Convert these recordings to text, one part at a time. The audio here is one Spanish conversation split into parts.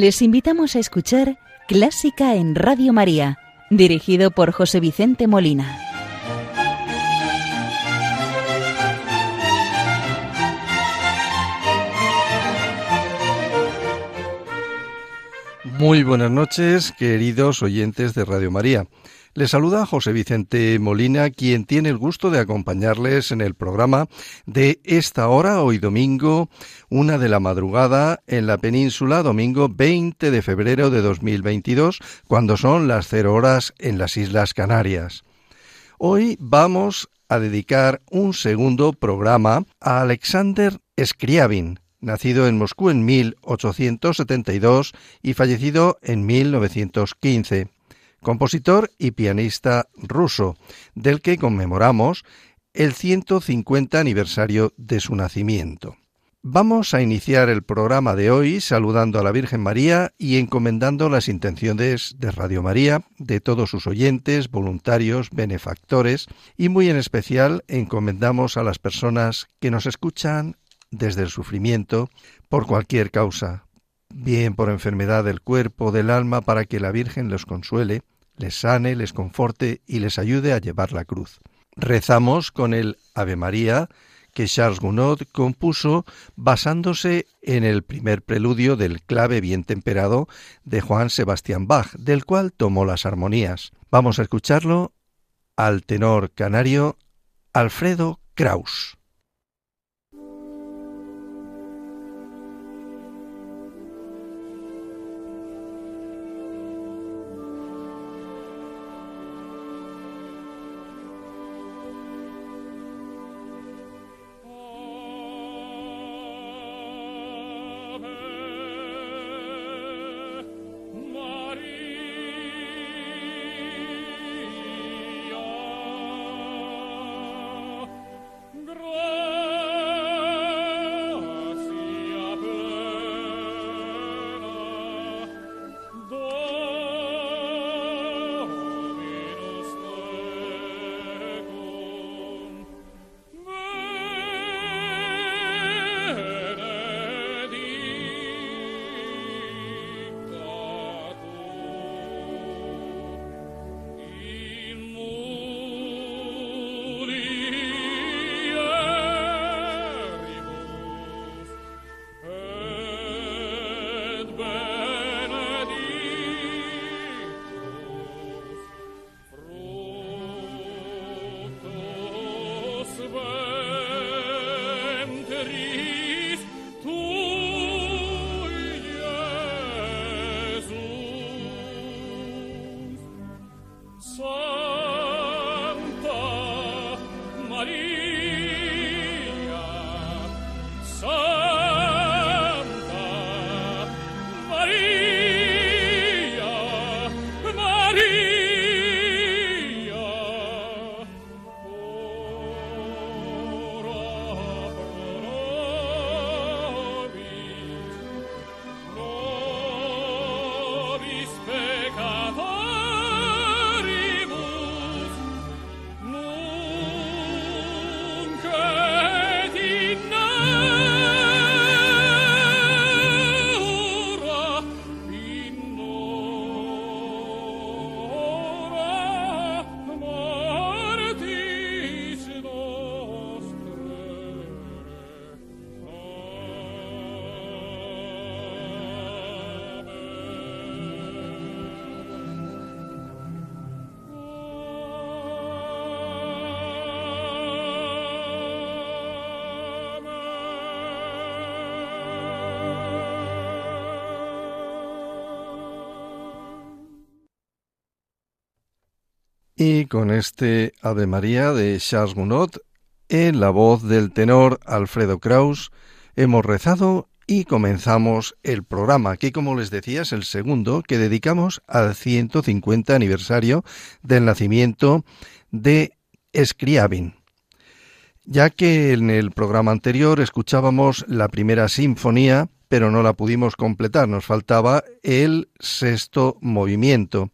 Les invitamos a escuchar Clásica en Radio María, dirigido por José Vicente Molina. Muy buenas noches, queridos oyentes de Radio María. Les saluda José Vicente Molina, quien tiene el gusto de acompañarles en el programa de esta hora, hoy domingo, una de la madrugada en la península, domingo 20 de febrero de 2022, cuando son las cero horas en las Islas Canarias. Hoy vamos a dedicar un segundo programa a Alexander Scriabin, nacido en Moscú en 1872 y fallecido en 1915 compositor y pianista ruso, del que conmemoramos el 150 aniversario de su nacimiento. Vamos a iniciar el programa de hoy saludando a la Virgen María y encomendando las intenciones de Radio María, de todos sus oyentes, voluntarios, benefactores y muy en especial encomendamos a las personas que nos escuchan desde el sufrimiento por cualquier causa, bien por enfermedad del cuerpo del alma, para que la Virgen los consuele, les sane, les conforte y les ayude a llevar la cruz. Rezamos con el Ave María que Charles Gounod compuso basándose en el primer preludio del clave bien temperado de Juan Sebastián Bach, del cual tomó las armonías. Vamos a escucharlo al tenor canario Alfredo Kraus. Y con este Ave María de Charles Gounod, en la voz del tenor Alfredo Kraus, hemos rezado y comenzamos el programa, que como les decía es el segundo que dedicamos al 150 aniversario del nacimiento de Scriabin. Ya que en el programa anterior escuchábamos la primera sinfonía, pero no la pudimos completar, nos faltaba el sexto movimiento.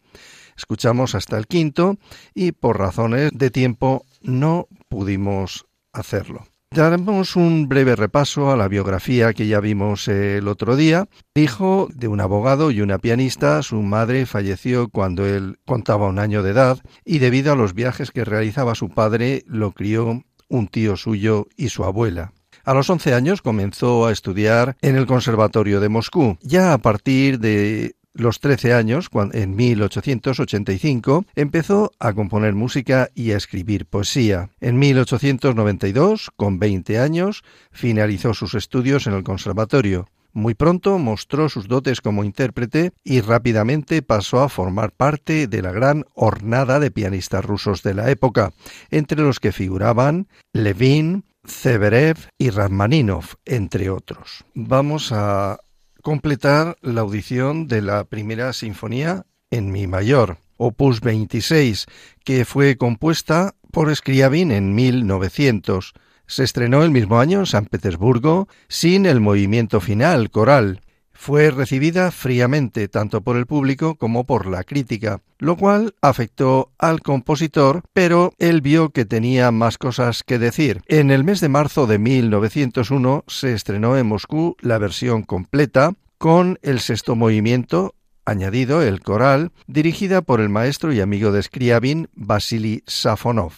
Escuchamos hasta el quinto y por razones de tiempo no pudimos hacerlo. Daremos un breve repaso a la biografía que ya vimos el otro día. Hijo de un abogado y una pianista, su madre falleció cuando él contaba un año de edad y debido a los viajes que realizaba su padre lo crió un tío suyo y su abuela. A los 11 años comenzó a estudiar en el Conservatorio de Moscú. Ya a partir de los 13 años, en 1885, empezó a componer música y a escribir poesía. En 1892, con 20 años, finalizó sus estudios en el conservatorio. Muy pronto mostró sus dotes como intérprete y rápidamente pasó a formar parte de la gran hornada de pianistas rusos de la época, entre los que figuraban Levin, Zeberev y Rachmaninov, entre otros. Vamos a completar la audición de la primera sinfonía en mi mayor, opus 26, que fue compuesta por Scriabin en 1900. Se estrenó el mismo año en San Petersburgo sin el movimiento final coral. Fue recibida fríamente tanto por el público como por la crítica, lo cual afectó al compositor, pero él vio que tenía más cosas que decir. En el mes de marzo de 1901 se estrenó en Moscú la versión completa con el sexto movimiento añadido, el coral, dirigida por el maestro y amigo de Scriabin, Vasily Safonov.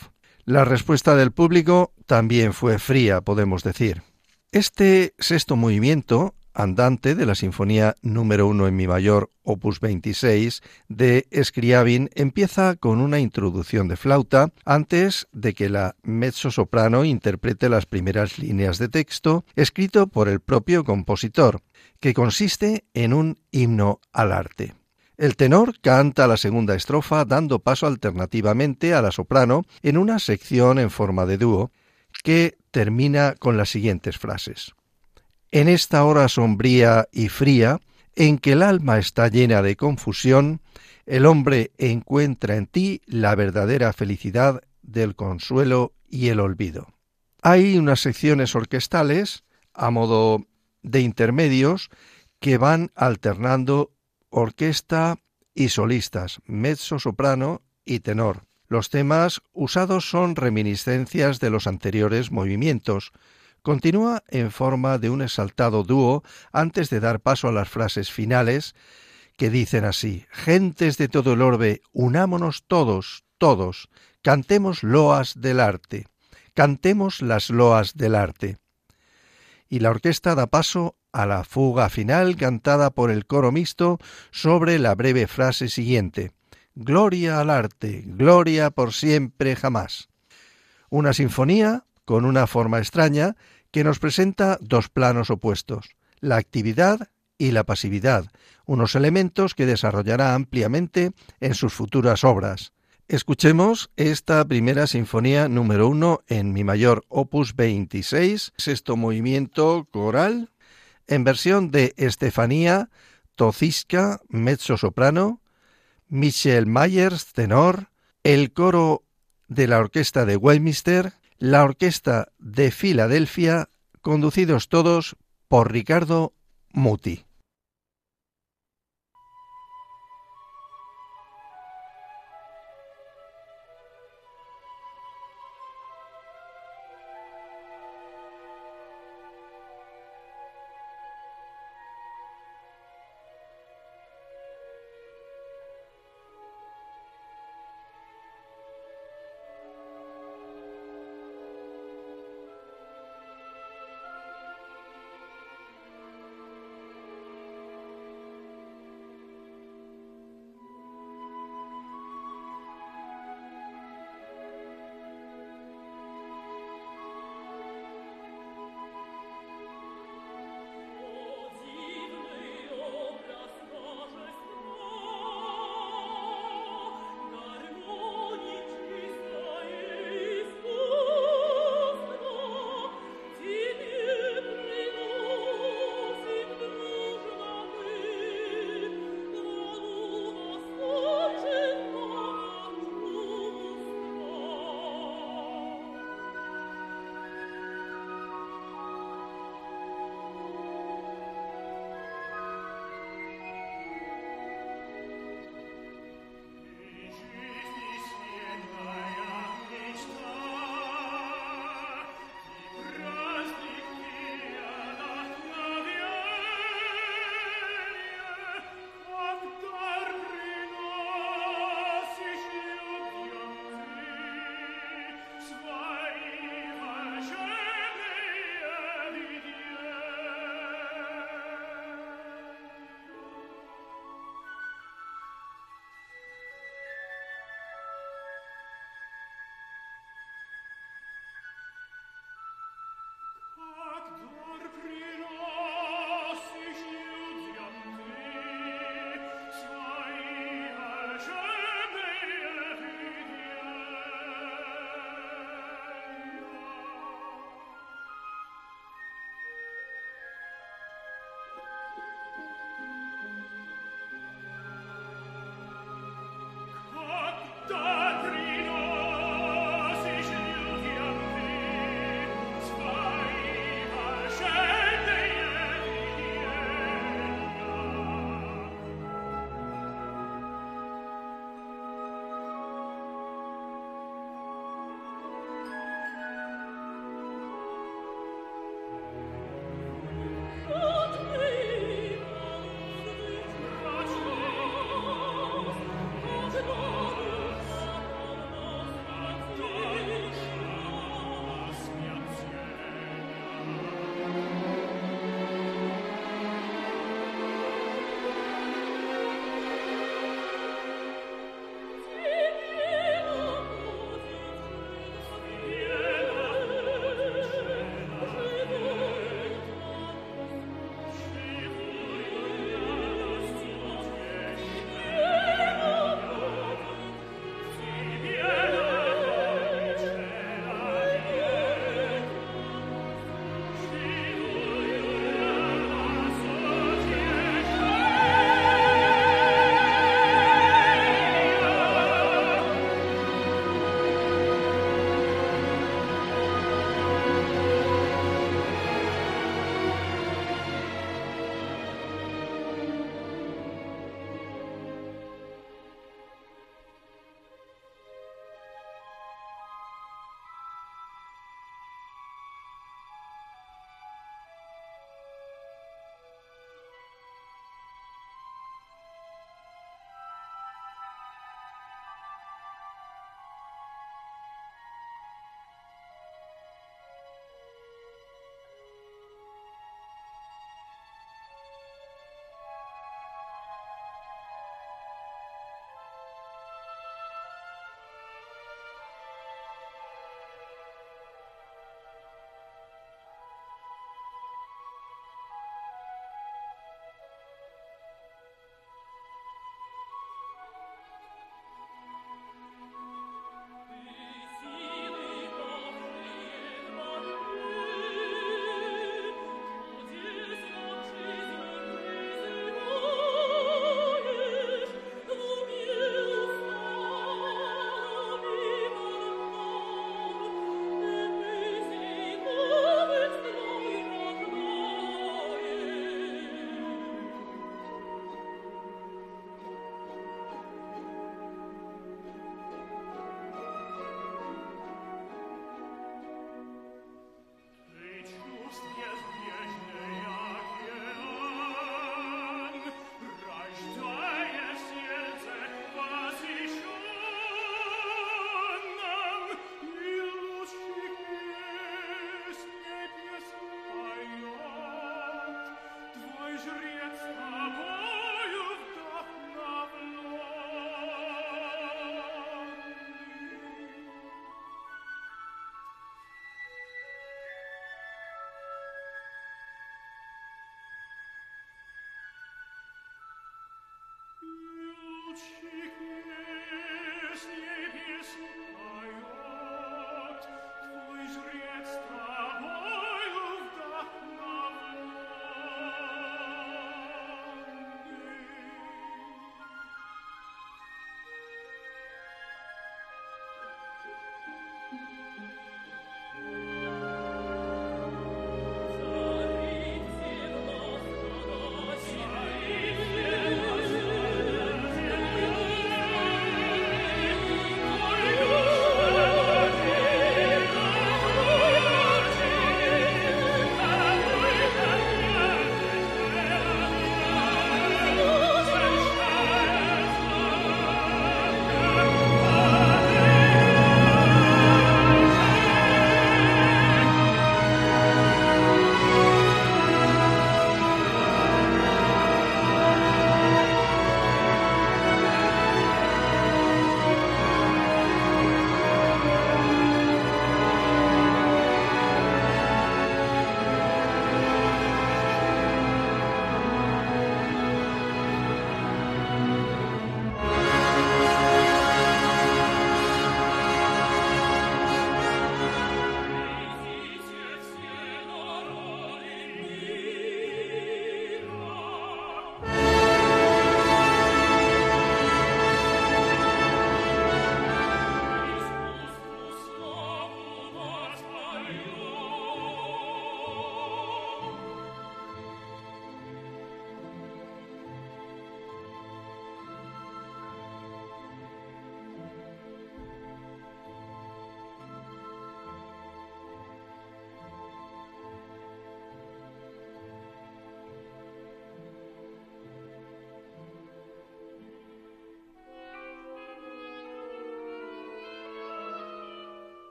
La respuesta del público también fue fría, podemos decir. Este sexto movimiento andante de la Sinfonía número 1 en Mi mayor, opus 26, de Scriabin, empieza con una introducción de flauta antes de que la mezzo-soprano interprete las primeras líneas de texto, escrito por el propio compositor, que consiste en un himno al arte. El tenor canta la segunda estrofa dando paso alternativamente a la soprano en una sección en forma de dúo que termina con las siguientes frases en esta hora sombría y fría, en que el alma está llena de confusión, el hombre encuentra en ti la verdadera felicidad del consuelo y el olvido. Hay unas secciones orquestales, a modo de intermedios, que van alternando orquesta y solistas, mezzo soprano y tenor. Los temas usados son reminiscencias de los anteriores movimientos, Continúa en forma de un exaltado dúo antes de dar paso a las frases finales que dicen así, Gentes de todo el orbe, unámonos todos, todos, cantemos loas del arte, cantemos las loas del arte. Y la orquesta da paso a la fuga final cantada por el coro mixto sobre la breve frase siguiente, Gloria al arte, gloria por siempre jamás. Una sinfonía con una forma extraña que nos presenta dos planos opuestos, la actividad y la pasividad, unos elementos que desarrollará ampliamente en sus futuras obras. Escuchemos esta primera sinfonía número uno en mi mayor opus 26, sexto movimiento coral, en versión de Estefanía Toziska, mezzo soprano, Michel Myers, tenor, el coro de la orquesta de Westminster, la Orquesta de Filadelfia, conducidos todos por Ricardo Muti.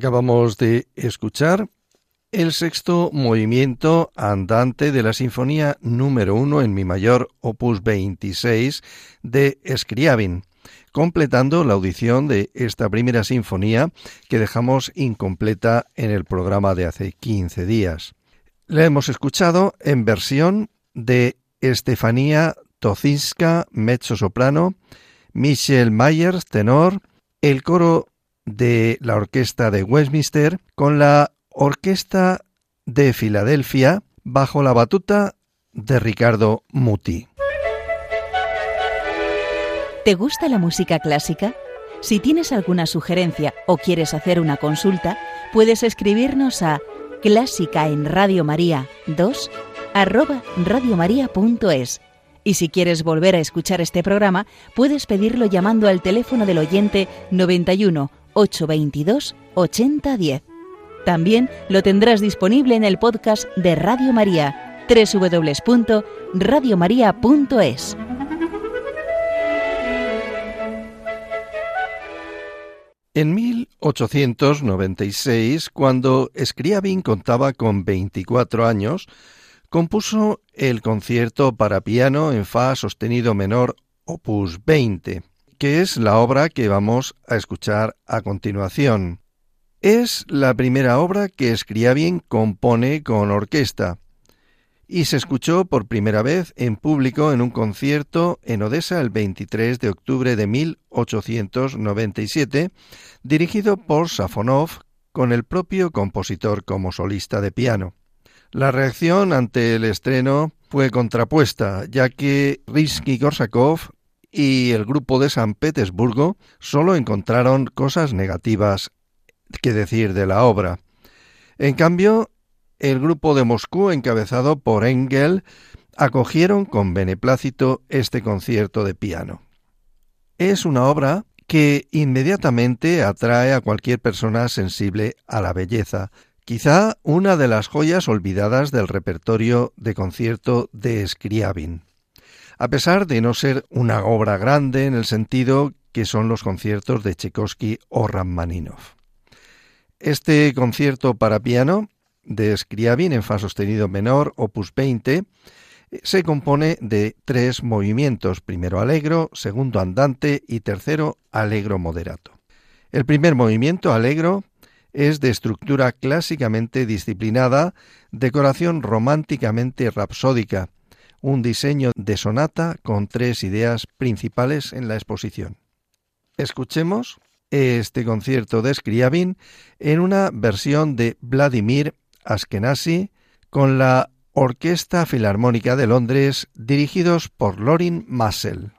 Acabamos de escuchar el sexto movimiento andante de la Sinfonía número 1 en Mi mayor, opus 26 de Scriabin, completando la audición de esta primera sinfonía que dejamos incompleta en el programa de hace 15 días. La hemos escuchado en versión de Estefanía Tocinska, mezzo soprano, Michelle Myers, tenor, el coro de la Orquesta de Westminster con la Orquesta de Filadelfia bajo la batuta de Ricardo Muti. ¿Te gusta la música clásica? Si tienes alguna sugerencia o quieres hacer una consulta, puedes escribirnos a clásica en Radio María 2 arroba. Y si quieres volver a escuchar este programa, puedes pedirlo llamando al teléfono del oyente 91 822 8010. También lo tendrás disponible en el podcast de Radio María, www.radiomaria.es. En 1896, cuando Scriabin contaba con 24 años, compuso el concierto para piano en fa sostenido menor opus 20 que es la obra que vamos a escuchar a continuación. Es la primera obra que Scriabin compone con orquesta y se escuchó por primera vez en público en un concierto en Odessa el 23 de octubre de 1897, dirigido por Safonov con el propio compositor como solista de piano. La reacción ante el estreno fue contrapuesta, ya que Rimsky-Korsakov y el grupo de San Petersburgo solo encontraron cosas negativas que decir de la obra. En cambio, el grupo de Moscú, encabezado por Engel, acogieron con beneplácito este concierto de piano. Es una obra que inmediatamente atrae a cualquier persona sensible a la belleza, quizá una de las joyas olvidadas del repertorio de concierto de Scriabin a pesar de no ser una obra grande en el sentido que son los conciertos de Tchaikovsky o Rachmaninoff. Este concierto para piano de Scriabin en fa sostenido menor, opus 20, se compone de tres movimientos, primero alegro, segundo andante y tercero alegro moderato. El primer movimiento, alegro, es de estructura clásicamente disciplinada, decoración románticamente rapsódica, un diseño de sonata con tres ideas principales en la exposición. Escuchemos este concierto de Scriabin en una versión de Vladimir Askenazi con la Orquesta Filarmónica de Londres dirigidos por Lorin Massel.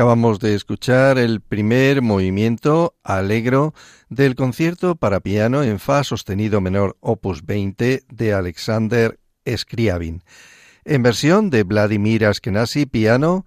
Acabamos de escuchar el primer movimiento alegro del concierto para piano en fa sostenido menor opus 20 de Alexander Scriabin, en versión de Vladimir Askenazi piano,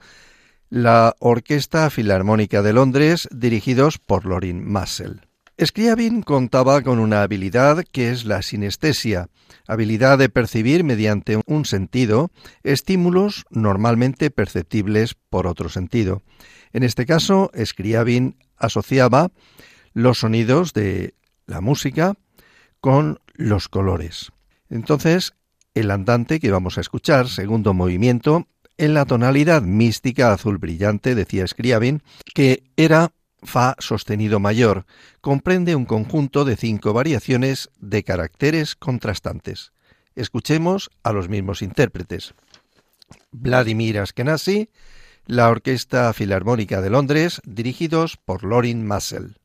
la Orquesta Filarmónica de Londres dirigidos por Lorin Massel. Scriabin contaba con una habilidad que es la sinestesia, habilidad de percibir mediante un sentido estímulos normalmente perceptibles por otro sentido. En este caso, Scriabin asociaba los sonidos de la música con los colores. Entonces, el andante que vamos a escuchar, segundo movimiento, en la tonalidad mística azul brillante, decía Scriabin, que era Fa sostenido mayor comprende un conjunto de cinco variaciones de caracteres contrastantes. Escuchemos a los mismos intérpretes. Vladimir Askenazi, la Orquesta Filarmónica de Londres, dirigidos por Lorin Massel.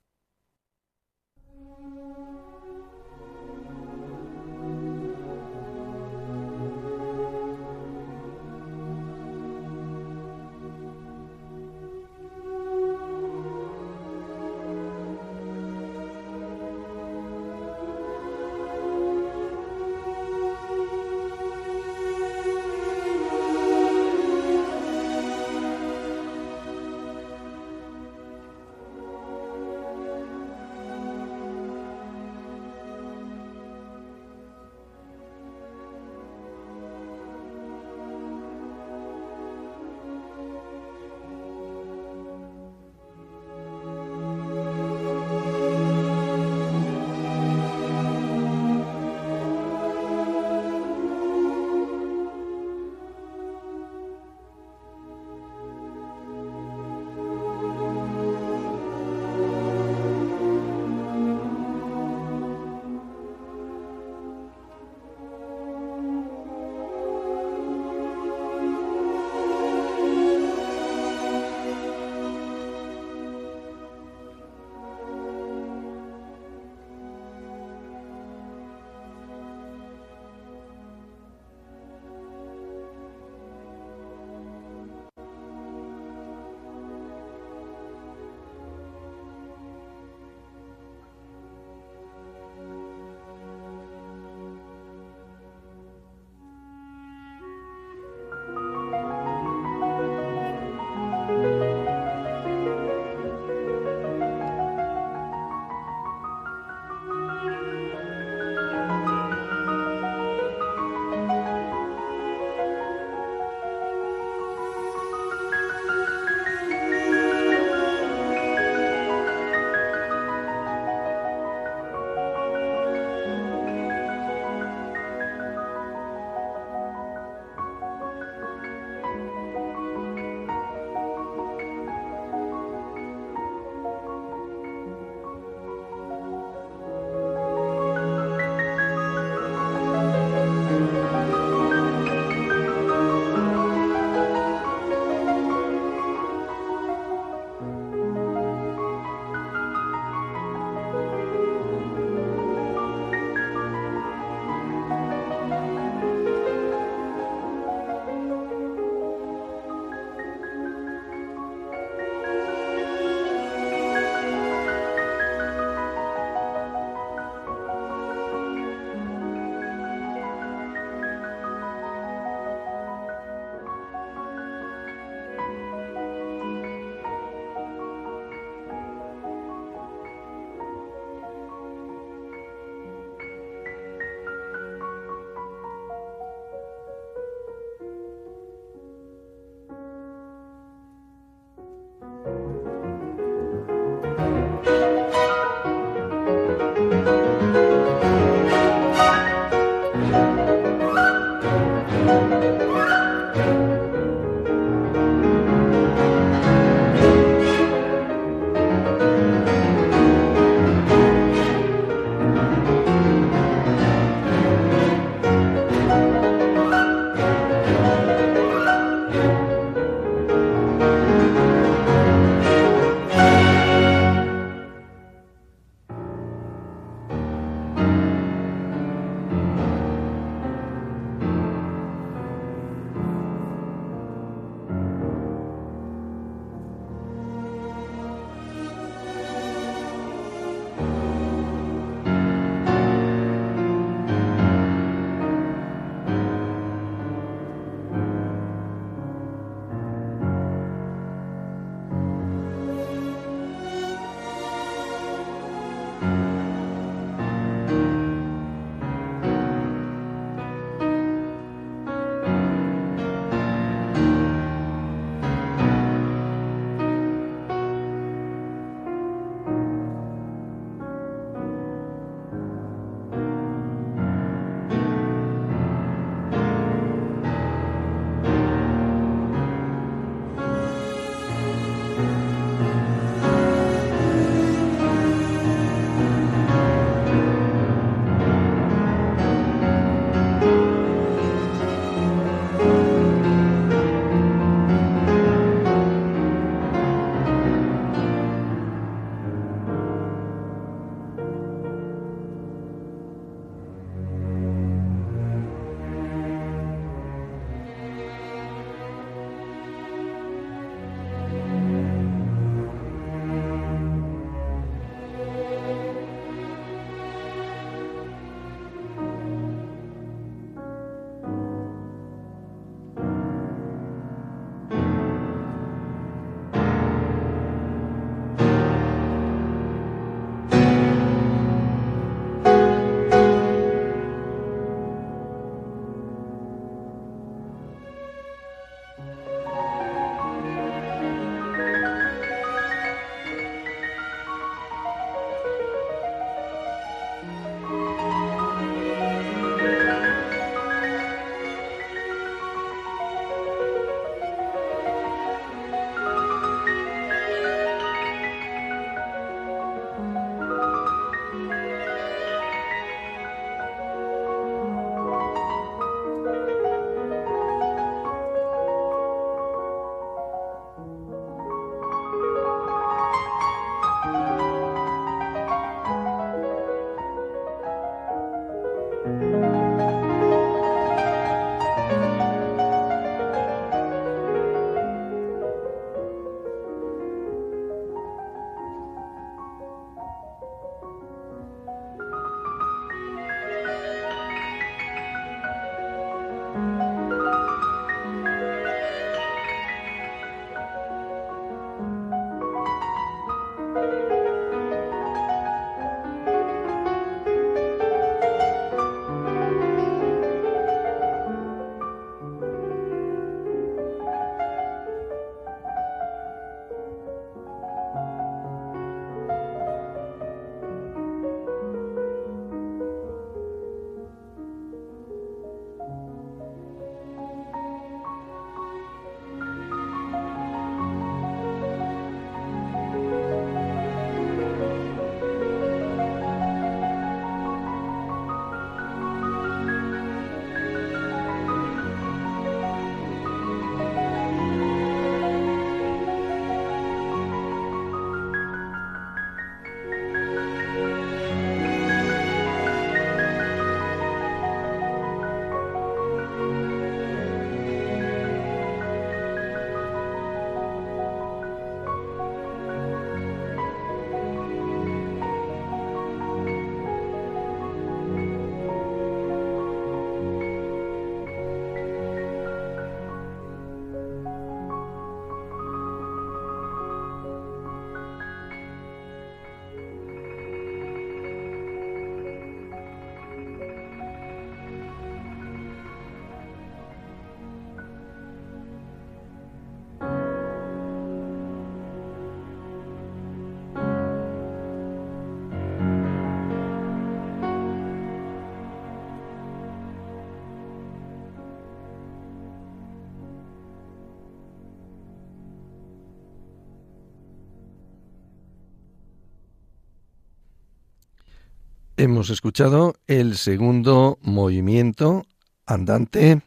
Hemos escuchado el segundo movimiento andante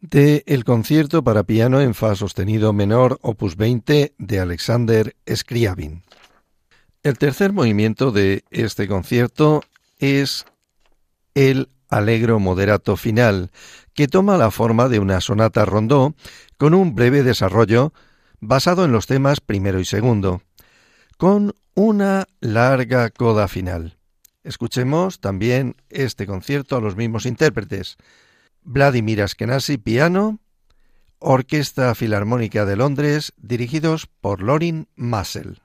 del el concierto para piano en fa sostenido menor opus 20 de Alexander Scriabin. El tercer movimiento de este concierto es el Allegro moderato final, que toma la forma de una sonata rondó con un breve desarrollo basado en los temas primero y segundo, con una larga coda final. Escuchemos también este concierto a los mismos intérpretes. Vladimir Askenazi, piano, Orquesta Filarmónica de Londres, dirigidos por Lorin Massel.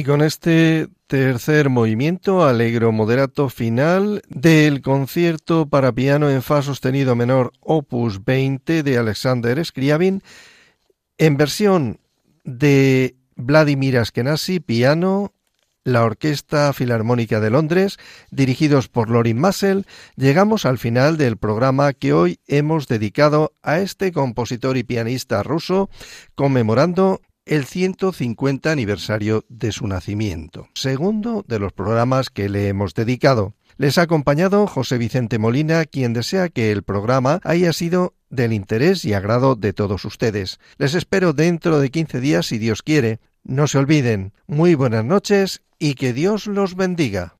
Y con este tercer movimiento alegro moderato final del concierto para piano en fa sostenido menor opus 20 de Alexander Scriabin en versión de Vladimir Askenazi piano la Orquesta Filarmónica de Londres, dirigidos por Lorin Massel, llegamos al final del programa que hoy hemos dedicado a este compositor y pianista ruso, conmemorando el 150 aniversario de su nacimiento, segundo de los programas que le hemos dedicado. Les ha acompañado José Vicente Molina, quien desea que el programa haya sido del interés y agrado de todos ustedes. Les espero dentro de 15 días si Dios quiere. No se olviden, muy buenas noches y que Dios los bendiga.